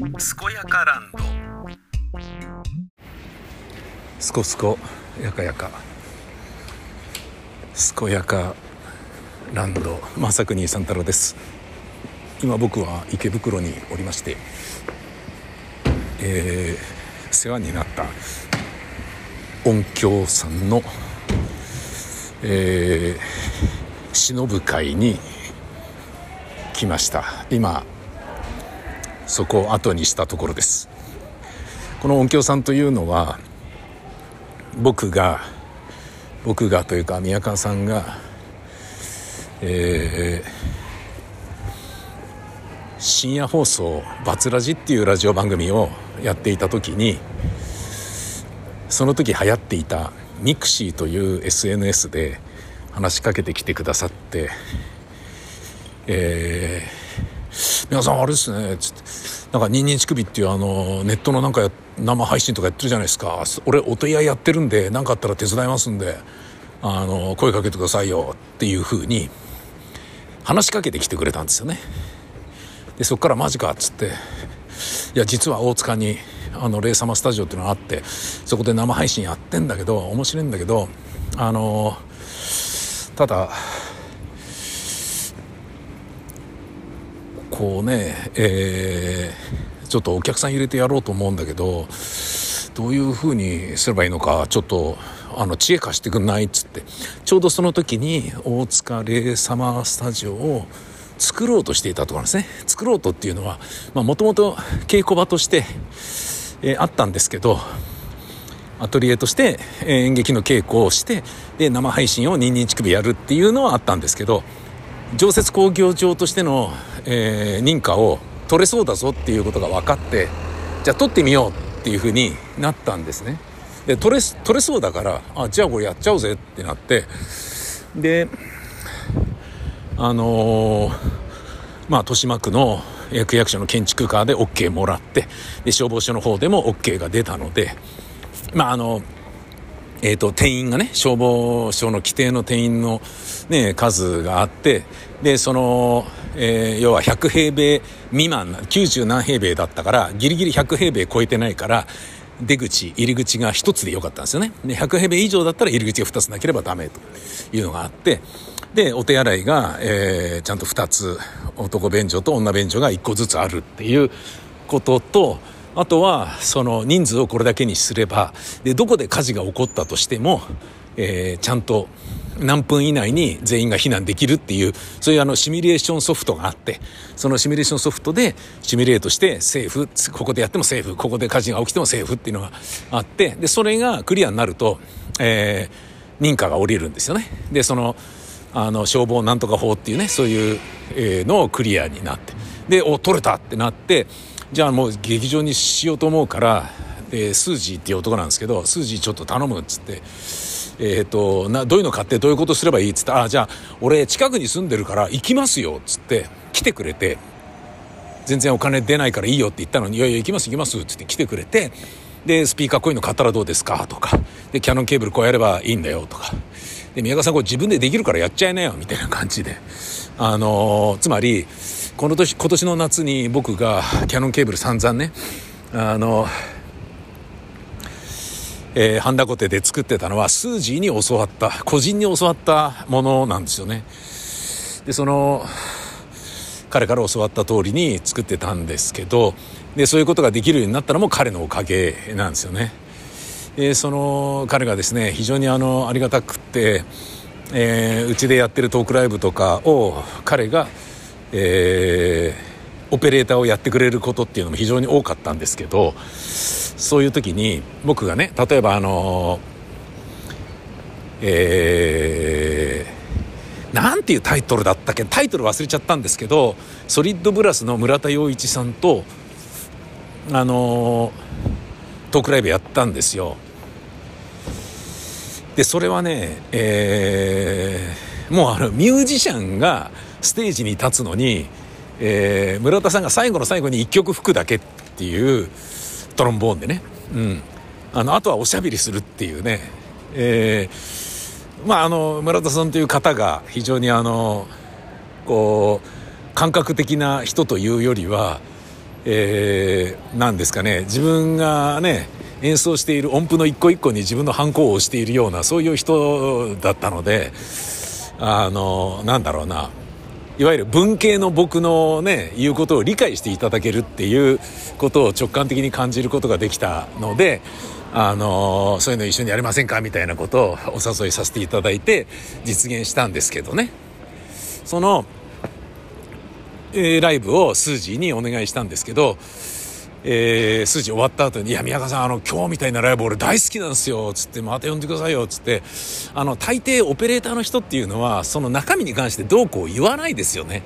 健やかランド。すこすこやかやか。健やかランド。正国三太郎です。今僕は池袋におりましてえー、世話になった音響さんのえー、忍ぶ会に来ました。今そこを後にしたところです。この音響さんというのは僕が僕がというか宮川さんがえー、深夜放送「バツラジ」っていうラジオ番組をやっていた時にその時流行っていた mixi という SNS で話しかけてきてくださって「えー、皆さんあれですね」つって。なんか「ニンニン乳首」っていうあのネットのなんか生配信とかやってるじゃないですか。俺お手合いやってるんで何かあったら手伝いますんであの声かけてくださいよっていうふうに話しかけてきてくれたんですよね。でそこから「マジか」っつって「いや実は大塚にあのレイサマスタジオっていうのがあってそこで生配信やってんだけど面白いんだけどあのただこうねえー、ちょっとお客さん入れてやろうと思うんだけどどういうふうにすればいいのかちょっとあの知恵貸してくんないっつって。ちょうどその時に大塚レイサマースタジオを作ろうとしていたところですね。作ろうとっていうのはもともと稽古場としてえー、あったんですけどアトリエとして、え、演劇の稽古をしてで生配信をニンニン乳首やるっていうのはあったんですけど常設工業場としての、えー、認可を取れそうだぞっていうことが分かってじゃあ取ってみようっていうふうになったんですね。で取れ取れそうだからあじゃあこれやっちゃおうぜってなってであのー、まあ豊島区の区役所の建築課で OK もらってで消防署の方でも OK が出たのでまああのえーと、定員がね消防署の規定の定員の、ね、数があってでその、えー、要は100平米未満90何平米だったからギリギリ100平米超えてないから出口入り口が1つでよかったんですよね。で100平米以上だったら入り口が2つなければダメというのがあってでお手洗いが、えー、ちゃんと2つ男便所と女便所が1個ずつあるっていうこととあとはその人数をこれだけにすればでどこで火事が起こったとしても、えー、ちゃんと何分以内に全員が避難できるっていうそういうあのシミュレーションソフトがあってそのシミュレーションソフトでシミュレートしてセーフここでやってもセーフここで火事が起きてもセーフっていうのがあってでそれがクリアになると、えー、認可が下りるんですよね。でそのあの消防なんとか法っていうねそういうのをクリアになってでお取れたってなってじゃあもう劇場にしようと思うからでスージーっていう男なんですけどスージーちょっと頼むっつって。えーと、などういうの買ってどういうことすればいいっつって「あじゃあ俺近くに住んでるから行きますよ」っつって来てくれて「全然お金出ないからいいよ」って言ったのに「いやいや行きます行きます」っつって来てくれてでスピーカーこういうの買ったらどうですか？とかでキャノンケーブルこうやればいいんだよとかで宮川さんこれ自分でできるからやっちゃいなよみたいな感じであのー、つまりこの年今年の夏に僕がキャノンケーブル散々ねあのえー、ハンダコテで作ってたのはスージーに教わった個人に教わったものなんですよね。でその彼から教わった通りに作ってたんですけどでそういうことができるようになったのも彼のおかげなんですよね。えー、その彼がですね非常にあのありがたくってうち、でやってるトークライブとかを彼が、えー、オペレーターをやってくれることっていうのも非常に多かったんですけどそういう時に僕がね例えばあのえー、なんていうタイトルだったっけタイトル忘れちゃったんですけどソリッドブラスの村田洋一さんとあのトークライブやったんですよ。でそれはね、えー、もうあのミュージシャンがステージに立つのに、えー、村田さんが最後の最後に1曲吹くだけっていうトロンボーンでね、うん、あのあとはおしゃべりするっていうね、えー、まああの村田さんという方が非常にあのこう感覚的な人というよりはえー、なんですかね。自分がね演奏している音符の一個一個に自分のハンコをしているようなそういう人だったのであのなんだろうな。いわゆる文系の僕のね言うことを理解していただけるっていうことを直感的に感じることができたのであのそういうの一緒にやりませんかみたいなことをお誘いさせていただいて実現したんですけどね。その、えー、ライブをスージーにお願いしたんですけどえー、数字終わった後に「いや宮川さんあの今日みたいなライブ俺大好きなんですよ」つって「また呼んでくださいよ」つってあの大抵オペレーターの人っていうのはその中身に関してどうこう言わないですよね。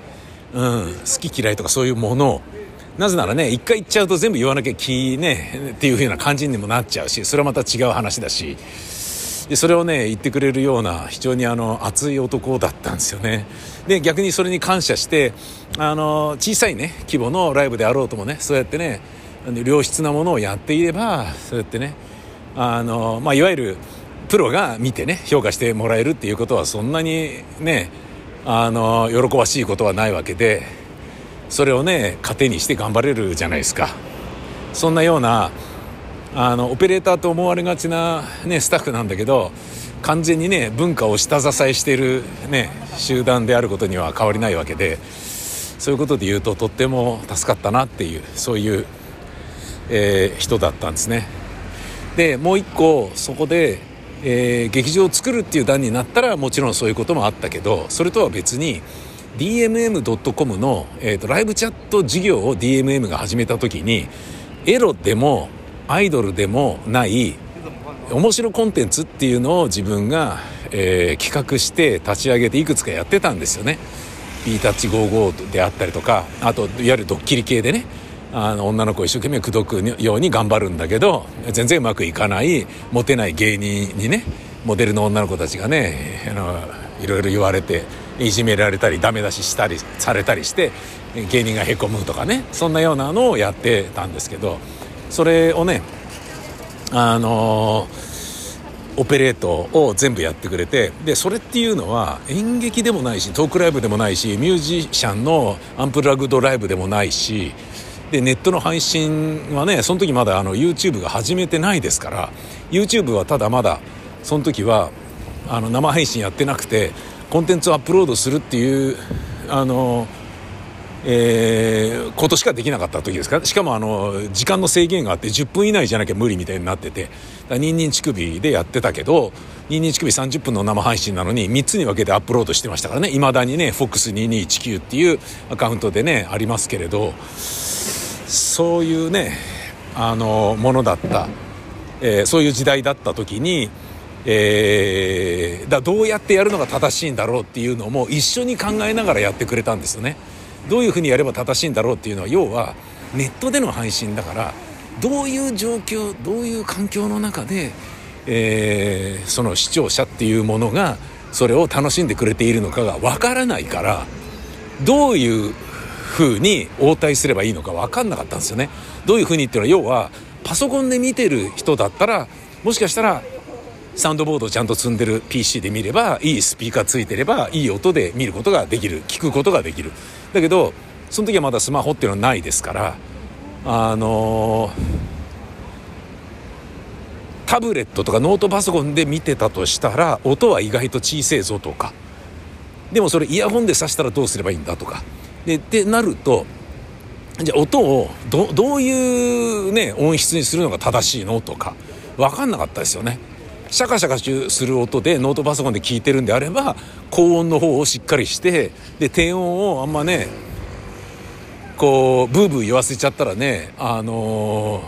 うん、好き嫌いとかそういうものをなぜならね一回言っちゃうと全部言わなきゃ気ねっていう風な感じにもなっちゃうしそれはまた違う話だしでそれをね言ってくれるような非常にあの熱い男だったんですよねで逆にそれに感謝してあの小さいね規模のライブであろうともねそうやってね良質なものをやっていればそうやってねあの、まあ、いわゆるプロが見てね評価してもらえるっていうことはそんなにねあの喜ばしいことはないわけでそれをね糧にして頑張れるじゃないですか。そんなようなあのオペレーターと思われがちな、ね、スタッフなんだけど完全にね文化を下支えしている、ね、集団であることには変わりないわけでそういうことで言うととっても助かったなっていうそういうえー、人だったんですねでもう一個そこで、えー、劇場を作るっていう段になったらもちろんそういうこともあったけどそれとは別に DMM.com の、えーと、ライブチャット事業を DMM が始めた時にエロでもアイドルでもない面白コンテンツっていうのを自分が、えー、企画して立ち上げていくつかやってたんですよね。B タッチ55であったりとかあといわゆるドッキリ系でねあの女の子を一生懸命口説くように頑張るんだけど全然うまくいかないモテない芸人にねモデルの女の子たちがねあのいろいろ言われていじめられたりダメ出ししたりされたりして芸人がへこむとかねそんなようなのをやってたんですけどそれをねあのオペレートを全部やってくれてでそれっていうのは演劇でもないしトークライブでもないしミュージシャンのアンプラグドライブでもないしでネットの配信はねその時まだあの YouTube が始めてないですから YouTube はただまだその時はあの生配信やってなくてコンテンツをアップロードするっていうあのえー、ことしかできなかった時ですか。しかもあの時間の制限があって10分以内じゃなきゃ無理みたいになっててニンニン乳首でやってたけどニンニン乳首30分の生配信なのに3つに分けてアップロードしてましたからね。いまだにね FOX2219 っていうアカウントでねありますけれど。そういうねあのものだった、えー、そういう時代だった時に、えー、だどうやってやるのが正しいんだろうっていうのも一緒に考えながらやってくれたんですよね。どういうふうにやれば正しいんだろうっていうのは要はネットでの配信だからどういう状況どういう環境の中で、えー、その視聴者っていうものがそれを楽しんでくれているのかがわからないからどういう風に応対すればいいのか分かんなかったんですよね。どういう風にっていうのは要はパソコンで見てる人だったらもしかしたらサウンドボードをちゃんと積んでる PC で見ればいいスピーカーついてればいい音で見ることができる。聞くことができる。だけどその時はまだスマホっていうのはないですからあのー、タブレットとかノートパソコンで見てたとしたら音は意外と小せえぞとか。でもそれイヤホンで挿したらどうすればいいんだとか。でってなるとじゃあ音をどどういうね音質にするのが正しいのとか分かんなかったですよね。シャカシャカする音でノートパソコンで聞いてるんであれば高音の方をしっかりしてで低音をあんまねこうブーブー言わせちゃったらねあの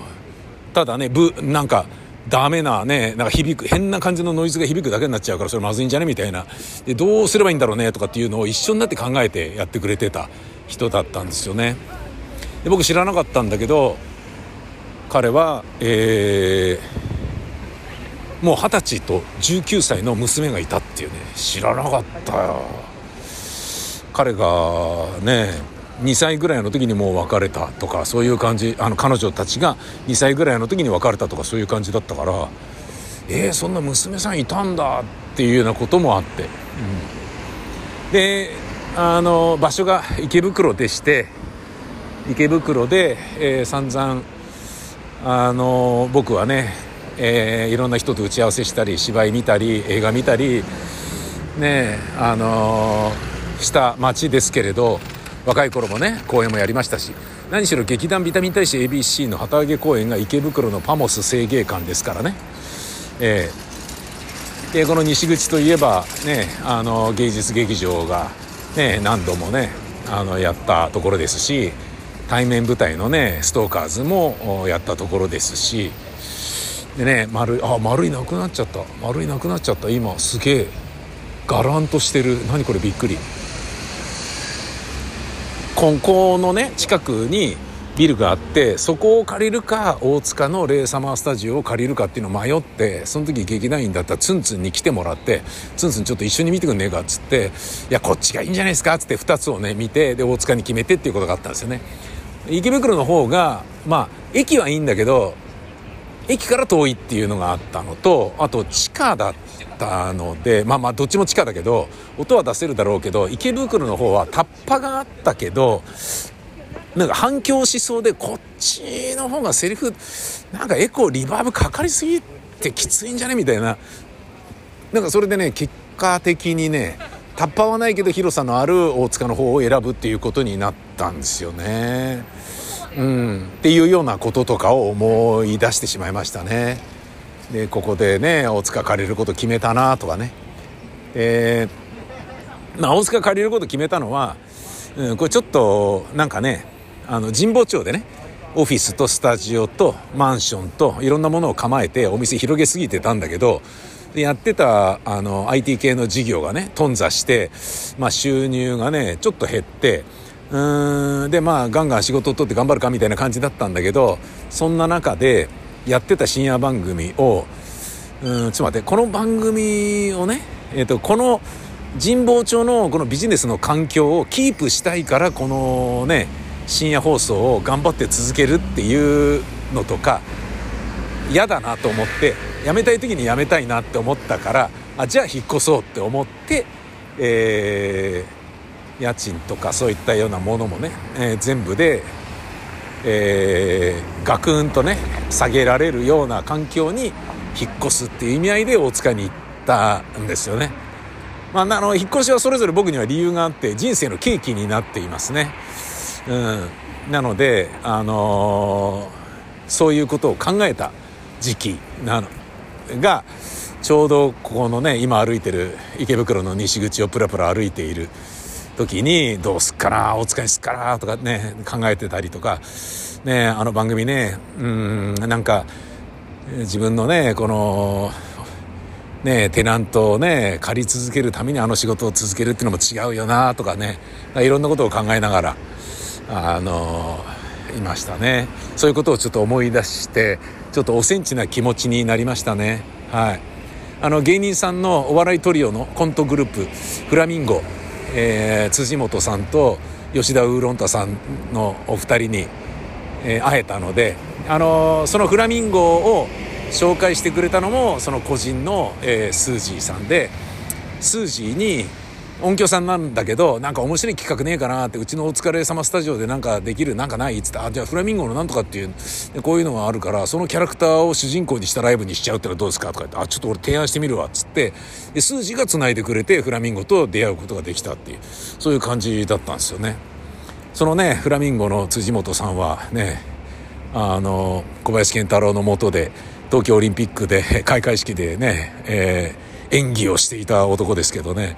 ー、ただねブなんかダメなねなんか響く変な感じのノイズが響くだけになっちゃうからそれまずいんじゃねみたいな。でどうすればいいんだろうねとかっていうのを一緒になって考えてやってくれてた人だったんですよね。で僕知らなかったんだけど彼はえー、もう二十歳と19歳の娘がいたっていうね。知らなかったよ。彼がね2歳ぐらいの時にもう別れたとかそういう感じあの彼女たちが2歳ぐらいの時に別れたとかそういう感じだったからえー、そんな娘さんいたんだっていうようなこともあって、うん、であの場所が池袋でして池袋で、えー、散々あの僕はね、えー、いろんな人と打ち合わせしたり芝居見たり映画見たりねあのした街ですけれど若い頃もね公演もやりましたし何しろ劇団ビタミン大使 ABC の旗揚げ公演が池袋のパモス青芸館ですからね、えー、でこの西口といえばねあの芸術劇場が、ね、何度もねあのやったところですし対面舞台のねストーカーズもやったところですしでね丸いあ丸いなくなっちゃった。丸いなくなっちゃった。今すげえガランとしてる。何これびっくり。ここのね近くにビルがあってそこを借りるか大塚のレイサマースタジオを借りるかっていうのを迷ってその時劇団員だったツンツンに来てもらってツンツンちょっと一緒に見てくんねえかっつっていやこっちがいいんじゃないですかっつって2つをね見てで大塚に決めてっていうことがあったんですよね。池袋の方がまあ駅はいいんだけど駅から遠いっていうのがあったのとあと地下だったのでまあまあどっちも地下だけど音は出せるだろうけど池袋の方はタッパがあったけどなんか反響しそうでこっちの方がセリフなんかエコーリバーブかかりすぎてきついんじゃねみたいななんかそれでね結果的にねタッパはないけど広さのある大塚の方を選ぶっていうことになったんですよね。うん、っていうようなこととかを思い出してしまいましたね。でここでね大塚借りること決めたなとかね。えー、まあ、大塚借りること決めたのは、うん、これちょっとなんかねあの神保町でねオフィスとスタジオとマンションといろんなものを構えてお店広げすぎてたんだけどやってたあの IT 系の事業がね頓挫して、まあ、収入がねちょっと減ってうんでまあガンガン仕事を取って頑張るかみたいな感じだったんだけどそんな中でやってた深夜番組をうんちょっと待ってこの番組をね、えーと、この神保町のこのビジネスの環境をキープしたいからこのね深夜放送を頑張って続けるっていうのとか嫌だなと思って辞めたい時に辞めたいなって思ったからあじゃあ引っ越そうって思って、えー家賃とかそういったようなものもね、えー、全部で、えー、ガクンとね下げられるような環境に引っ越すっていう意味合いで大塚に行ったんですよね。まあ、あの引っ越しはそれぞれ僕には理由があって人生の契機になっていますね。うん、なので、あのー、そういうことを考えた時期なのがちょうどここのね今歩いてる池袋の西口をプラプラ歩いている時にどうすっかなお使いすっかなとかね考えてたりとかねあの番組ねうんなんか自分のねこのねテナントをね借り続けるためにあの仕事を続けるっていうのも違うよなとかねいろんなことを考えながらあのいましたね。そういうことをちょっと思い出してちょっとおセンチな気持ちになりましたね。はい。あの芸人さんのお笑いトリオのコントグループフラミンゴ。えー、辻本さんと吉田ウーロンタさんのお二人に、えー、会えたので、あのー、そのフラミンゴを紹介してくれたのもその個人の、えー、スージーさんでスージーに音響さんなんだけどなんか面白い企画ねえかなってうちのお疲れ様スタジオでなんかできるなんかないっつってあじゃあフラミンゴのなんとかっていうこういうのがあるからそのキャラクターを主人公にしたライブにしちゃうってのはどうですかとか言ってあちょっと俺提案してみるわっつってで数字がつないでくれてフラミンゴと出会うことができたっていうそういう感じだったんですよね。そのねフラミンゴの辻本さんはねあの小林健太郎のもとで東京オリンピックで開会式でね、えー、演技をしていた男ですけどね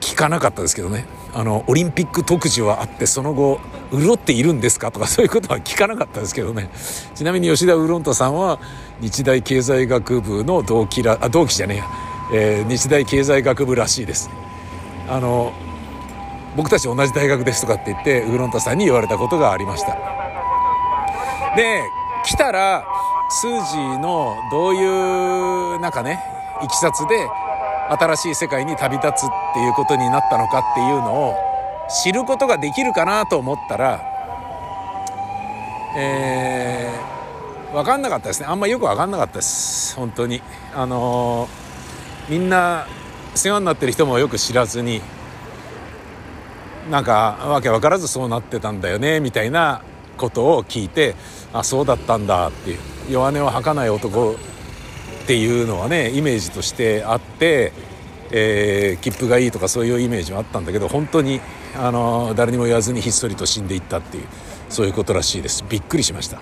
聞かなかったですけどね。あのオリンピック特需はあってその後潤っているんですか？とかそういうことは聞かなかったですけどね。ちなみに吉田ウーロンタさんは日大経済学部の同期らあ同期じゃねえや、えー、日大経済学部らしいです。あの僕たち同じ大学ですとかって言ってウーロンタさんに言われたことがありました。で来たらスージーのどういうなんかねいきさつで新しい世界に旅立つってていうことになったのかっていうのを知ることができるかなと思ったら、えー、分かんなかったですね。あんまよく分かんなかったです。本当に。あのー、みんな世話になってる人もよく知らずになんかわけ分からずそうなってたんだよねみたいなことを聞いてあそうだったんだっていう弱音を吐かない男っていうのはねイメージとしてあって、えー、切符がいいとかそういうイメージはあったんだけど本当にあの誰にも言わずにひっそりと死んでいったっていうそういうことらしいです。びっくりしました。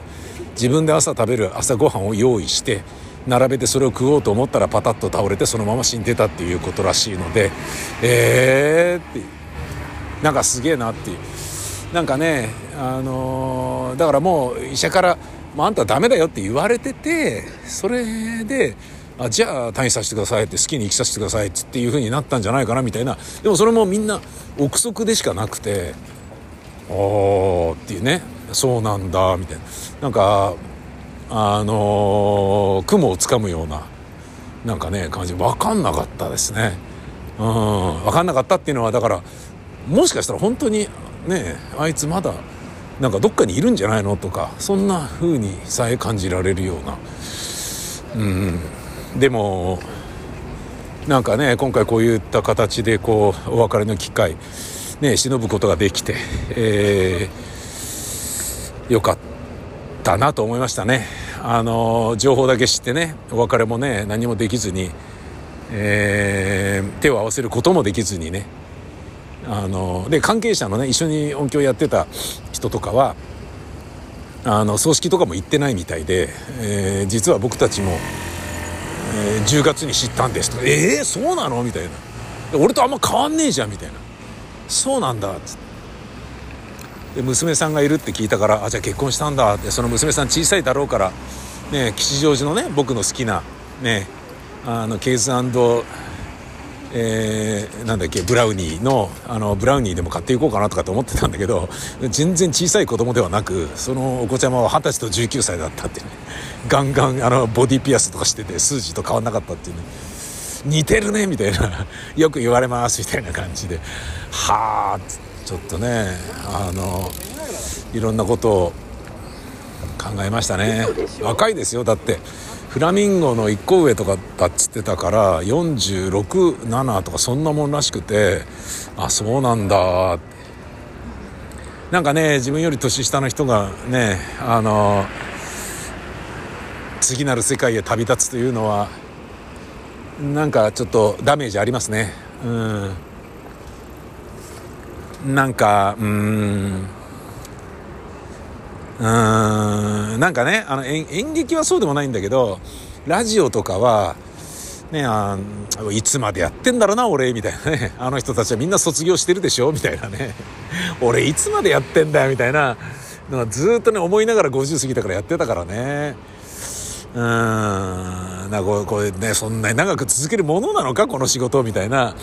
自分で朝食べる朝ごはんを用意して並べてそれを食おうと思ったらパタッと倒れてそのまま死んでたっていうことらしいのでえーってなんかすげえなっていう。なんかねあの、だからもう医者から「あんたダメだよ」って言われててそれであじゃあ退院させてくださいって好きに生きさせてくださいっていう風になったんじゃないかなみたいな。でもそれもみんな憶測でしかなくて「おー」っていうね「そうなんだ」みたいな。なんかあのー、雲をつかむようななんかね感じ。分かんなかったですね。うん。分かんなかったっていうのはだからもしかしたら本当にねあいつまだなんかどっかにいるんじゃないのとかそんな風にさえ感じられるような。うん。でもなんかね今回こういった形でこうお別れの機会ね忍ぶことができて、えー、よかったなと思いましたね。あの情報だけ知ってねお別れもね何もできずに、えー、手を合わせることもできずにねあので関係者のね一緒に音響やってた人とかはあの葬式とかも行ってないみたいで、えー、実は僕たちも、えー、10月に知ったんですと。か「えー、そうなの?」みたいな「俺とあんま変わんねえじゃん」みたいな「そうなんだ」っつってで娘さんがいるって聞いたから「あじゃあ結婚したんだ」ってその娘さん小さいだろうからね吉祥寺のね僕の好きなねあのケーズえー、なんだっけブラウニーのあのブラウニーでも買っていこうかなとかと思ってたんだけど全然小さい子供ではなくそのお子ちゃまは二十歳と19歳だったってね。ガンガンあのボディピアスとかしてて数字と変わんなかったっていうね。似てるねみたいな。よく言われますみたいな感じで。はあちょっとねあのいろんなことを考えましたね。若いですよだって。フラミンゴの1個上とかだっつってたから467とかそんなもんらしくてあそうなんだ。なんかね自分より年下の人がねあの次なる世界へ旅立つというのはなんかちょっとダメージありますね。うん。なんかうん。うーん。なんかねあの演劇はそうでもないんだけどラジオとかはねあいつまでやってんだろうな俺みたいなね。あの人たちはみんな卒業してるでしょみたいなね。俺いつまでやってんだよみたいなのがずっとね思いながら50過ぎたからやってたからね。うん。なんかこれねそんなに長く続けるものなのかこの仕事みたいな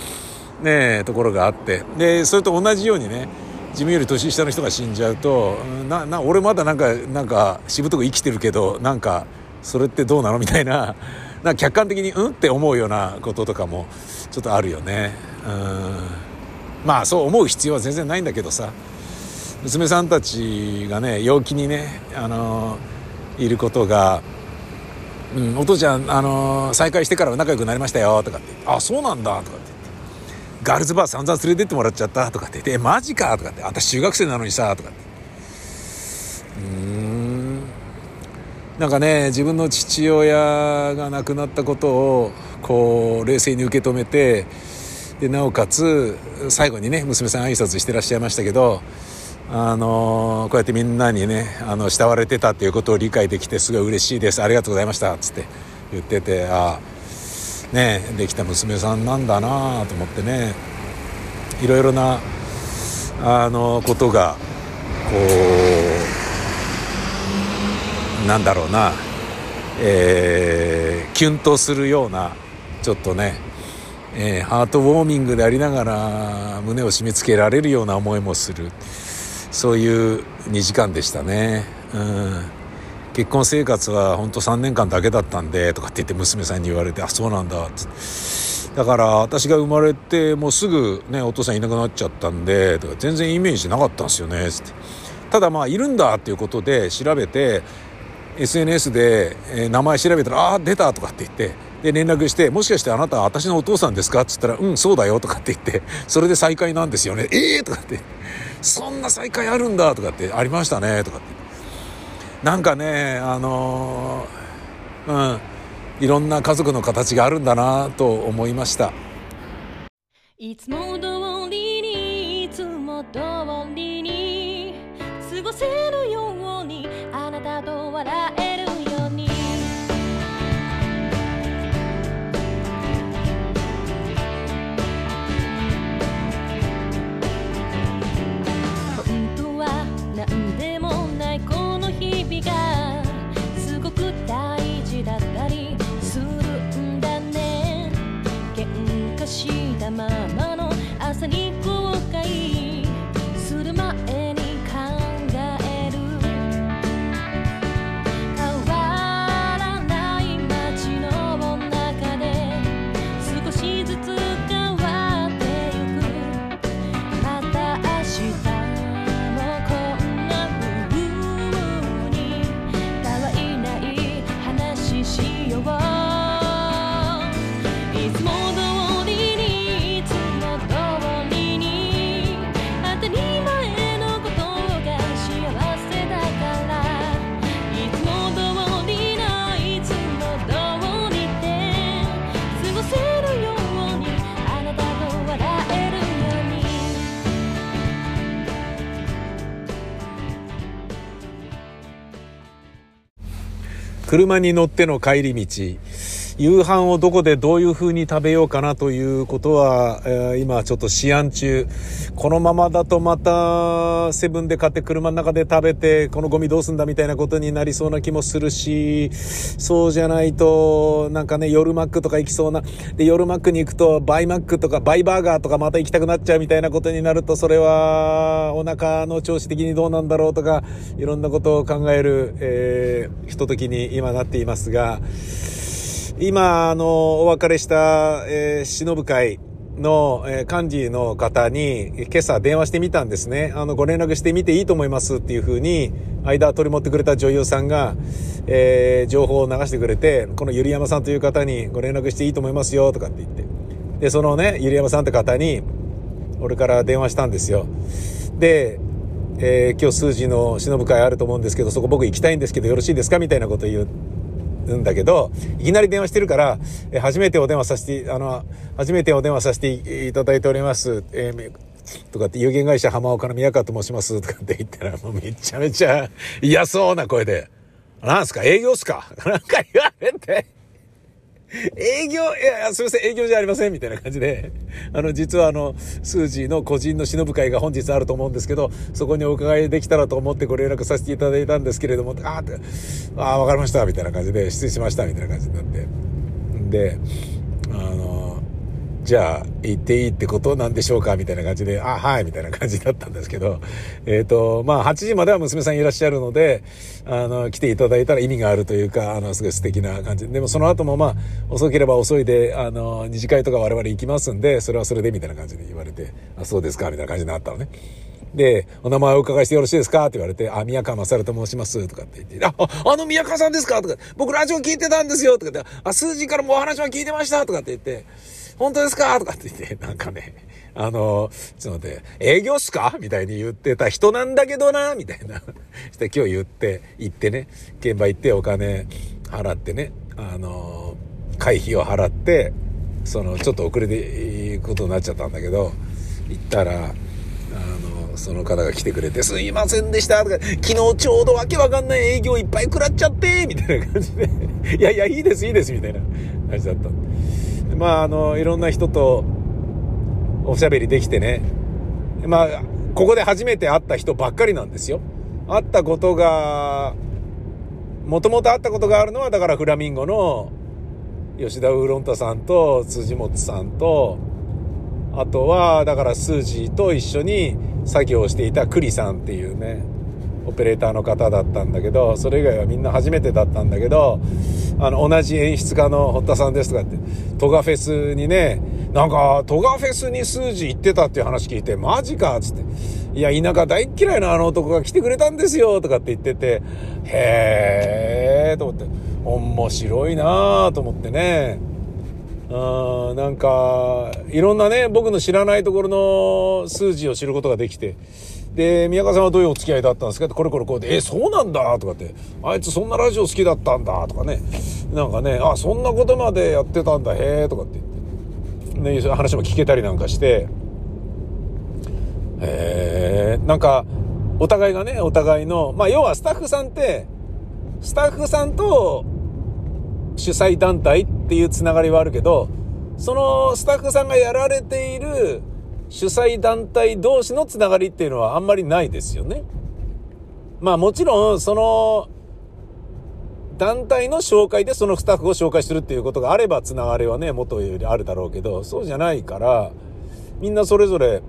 ねところがあって。でそれと同じようにね自分より年下の人が死んじゃうとなな俺まだなんかなんかしぶとく生きてるけどなんかそれってどうなの？みたいな な客観的にうん？って思うようなこととかもちょっとあるよね。うん。まあそう思う必要は全然ないんだけどさ。娘さんたちがね陽気にねあのいることが「うん、お父ちゃん、あの再会してから仲良くなりましたよ」とかって「あそうなんだ」とかって。ガールズバー散々連れてってもらっちゃったとかって言って、え、マジかとかって、私中学生なのにさ、とかって。うん。なんかね、自分の父親が亡くなったことを、こう、冷静に受け止めて、で、なおかつ、最後にね、娘さん挨拶してらっしゃいましたけど、あのこうやってみんなにね、あの、慕われてたっていうことを理解できて、すごい嬉しいです。ありがとうございましたっ。つって言ってて、ああ、ねできた娘さんなんだなと思ってねいろいろなあのことがこうなんだろうな、えー、キュンとするようなちょっとね、えー、ハートウォーミングでありながら胸を締め付けられるような思いもするそういう2時間でしたね。うん結婚生活は本当3年間だけだったんでとかって言って娘さんに言われてあそうなんだってだから私が生まれてもうすぐねお父さんいなくなっちゃったんでとか全然イメージなかったんですよねつってただまあいるんだっていうことで調べて SNS で、名前調べたら「ああ出た」とかって言ってで、連絡して、もしかしてあなたは私のお父さんですか？って言ったら、うん、そうだよとかって言って、それで再会なんですよね。ええー、とかって、そんな再会あるんだとかって、ありましたねとかって。なんかね、あのー、うん、いろんな家族の形があるんだなと思いました。いつも通りにいつも通りに過ごせる車に乗っての帰り道。夕飯をどこでどういう風に食べようかなということは、えー、今ちょっと思案中。このままだとまたセブンで買って車の中で食べて、このゴミどうすんだみたいなことになりそうな気もするし、そうじゃないと、なんかね、夜マックとか行きそうな。で、夜マックに行くと、バイマックとか、バイバーガーとかまた行きたくなっちゃうみたいなことになると、それは、お腹の調子的にどうなんだろうとか、いろんなことを考える、えー、ひとときに今なっていますが、今、あの、お別れした、えー、忍ぶ会の、えー、幹事の方に、今朝電話してみたんですね。あの、ご連絡してみていいと思いますっていうふうに、間取り持ってくれた女優さんが、えー、情報を流してくれて、このゆりやまさんという方にご連絡していいと思いますよ、とかって言って。で、そのね、ゆりやまさんって方に、俺から電話したんですよ。で、えー、今日数字の忍ぶ会あると思うんですけど、そこ僕行きたいんですけどよろしいですかみたいなこと言って、んだけど、いきなり電話してるから、え初めてお電話させて、あの、初めてお電話させていただいております。えー、とかって有限会社浜岡の宮川と申します。とかって言ったら、もうめちゃめちゃ嫌そうな声で、なんすか？営業っすか？なんか言われて。営業、いや、すいません、営業じゃありません、みたいな感じで、あの、実はあの、スージーの個人の忍ぶ会が本日あると思うんですけど、そこにお伺いできたらと思ってご連絡させていただいたんですけれども、ああ、ああ、わかりました、みたいな感じで、失礼しました、みたいな感じになって。で、あの、じゃあ行っていいってことなんでしょうか？みたいな感じで、あ、はい、みたいな感じだったんですけど、えっ、ー、と、まあ8時までは娘さんいらっしゃるので、あの、来ていただいたら意味があるというか、あの、すごい素敵な感じで、もその後もまあ、遅ければ遅いで、あの、二次会とか我々行きますんで、それはそれでみたいな感じで言われて、あ、そうですかみたいな感じになったのね。で、お名前をお伺いしてよろしいですか？って言われて、あ、宮川勝と申します。とかって言って、あ、あの宮川さんですか？とか、僕ラジオ聞いてたんですよ。とかって、あ、数字からもお話は聞いてました。とかって言って、本当ですか？とかって言って、なんかね、あの、ちょっと待って、営業っすか？みたいに言ってた人なんだけどな、みたいな。して今日言って、行ってね、現場行ってお金払ってね、あの、会費を払って、その、ちょっと遅れて行くことになっちゃったんだけど、行ったら、あの、その方が来てくれて、すいませんでしたとか、昨日ちょうどわけわかんない営業いっぱい食らっちゃって、みたいな感じで、いやいや、いいです、いいです、みたいな感じだった。まあ、あの、いろんな人とおしゃべりできてね、まあ、ここで初めて会った人ばっかりなんですよ。会ったことが、もともと会ったことがあるのは、だからフラミンゴの吉田ウーロンタさんと辻本さんと、あとは、だからスージーと一緒に作業していた栗さんっていうね、オペレーターの方だったんだけど、それ以外はみんな初めてだったんだけど、あの、同じ演出家の堀田さんですとかって、トガフェスにね、なんか、トガフェスに数字行ってたっていう話聞いて、マジかつって。いや、田舎大嫌いなあの男が来てくれたんですよとかって言ってて、へーと思って、面白いなーと思ってね。あなんか、いろんなね、僕の知らないところの数字を知ることができて、で、宮川さんはどういうお付き合いだったんですか？ってこれこれこうで、え、そうなんだ！とかって、あいつそんなラジオ好きだったんだ！とかね、なんかね、あ、そんなことまでやってたんだ、へえとかって。言って、ね、話も聞けたりなんかして、へえなんか、お互いがね、お互いの、まあ要はスタッフさんって、スタッフさんと主催団体っていうつながりはあるけど、そのスタッフさんがやられている主催団体同士のつながりっていうのはあんまりないですよね。まあもちろん、その、団体の紹介でそのスタッフを紹介するっていうことがあればつながりはね、元よりあるだろうけど、そうじゃないから、みんなそれぞれ、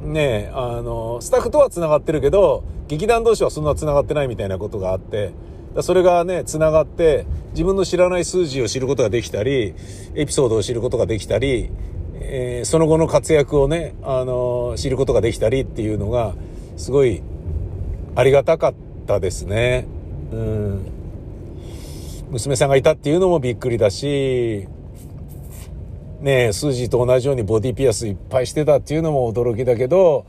ね、あの、スタッフとは繋がってるけど、劇団同士はそんな繋がってないみたいなことがあって、それがね、繋がって、自分の知らない数字を知ることができたり、エピソードを知ることができたり、えー、その後の活躍をね、あのー、知ることができたりっていうのが、すごいありがたかったですね。うん。娘さんがいたっていうのもびっくりだし、ねえ、スージーと同じようにボディピアスいっぱいしてたっていうのも驚きだけど、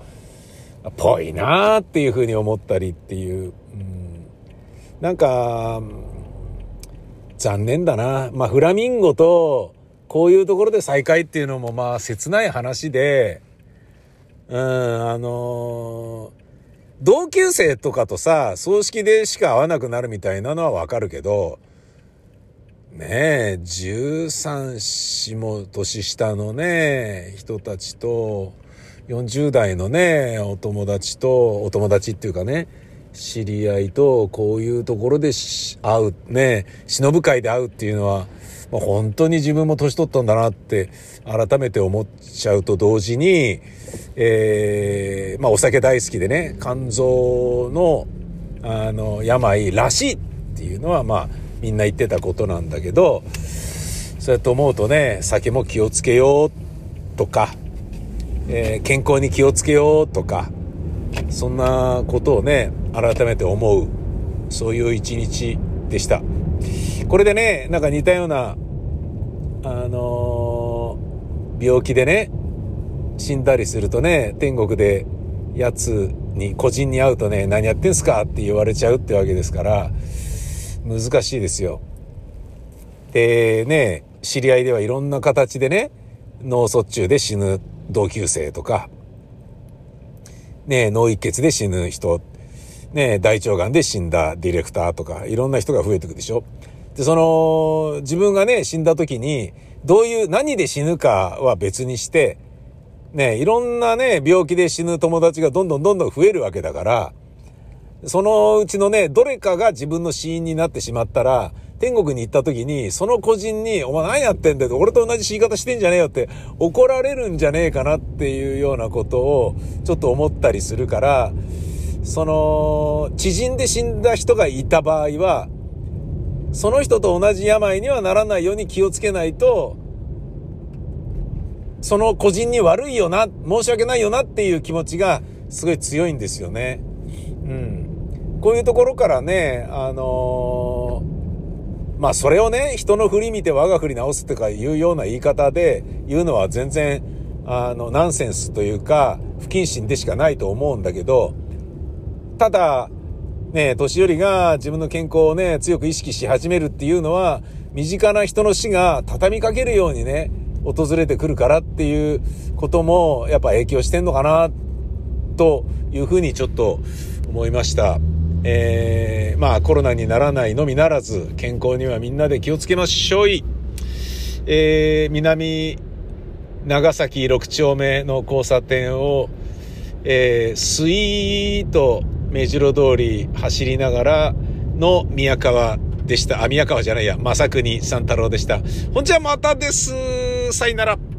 ぽいなーっていうふうに思ったりっていう。うん、なんか、残念だな。まあ、フラミンゴと、こういうところで再会っていうのもまあ切ない話で、うん、あのー、同級生とかとさ、葬式でしか会わなくなるみたいなのはわかるけど、ねえ、13、4も年下のね、人たちと、40代のね、お友達と、お友達っていうかね、知り合いとこういうところで会う、ね、忍ぶ会で会うっていうのは、まあ、本当に自分も年取ったんだなって改めて思っちゃうと同時に、えー、まあお酒大好きでね、肝臓の、あの、病らしいっていうのはまあみんな言ってたことなんだけど、そうやって思うとね、酒も気をつけようとか、えー、健康に気をつけようとか、そんなことをね、改めて思う、そういう一日でした。これでね、なんか似たようなあのー、病気でね、死んだりするとね、天国でやつに、個人に会うとね、何やってんすかって言われちゃうってわけですから、難しいですよ。で、ね、知り合いではいろんな形でね、脳卒中で死ぬ同級生とか、ね、脳一血で死ぬ人、ね、大腸がんで死んだディレクターとか、いろんな人が増えてくでしょ。で、その、自分がね、死んだ時に、どういう、何で死ぬかは別にして、ね、いろんなね、病気で死ぬ友達がどんどんどんどん増えるわけだから、そのうちのね、どれかが自分の死因になってしまったら、天国に行った時に、その個人に、お前何やってんだよ俺と同じ死に方してんじゃねえよって怒られるんじゃねえかなっていうようなことをちょっと思ったりするから、その、知人で死んだ人がいた場合は、その人と同じ病にはならないように気をつけないと、その個人に悪いよな、申し訳ないよなっていう気持ちがすごい強いんですよね。うん。こういうところからね、あのー、まあそれをね、人の振り見て我が振り直すとかいうような言い方で言うのは全然、あの、ナンセンスというか、不謹慎でしかないと思うんだけど、ただ、ね、年寄りが自分の健康をね、強く意識し始めるっていうのは、身近な人の死が畳みかけるようにね、訪れてくるからっていうことも、やっぱ影響してんのかな、というふうにちょっと思いました。えー、まあコロナにならないのみならず、健康にはみんなで気をつけましょうい。えー、南長崎6丁目の交差点を、えー、スイート目白通り走りながらの宮川でした。あ、宮川じゃないや、正国三太郎でした。ほんじゃまたです。さよなら。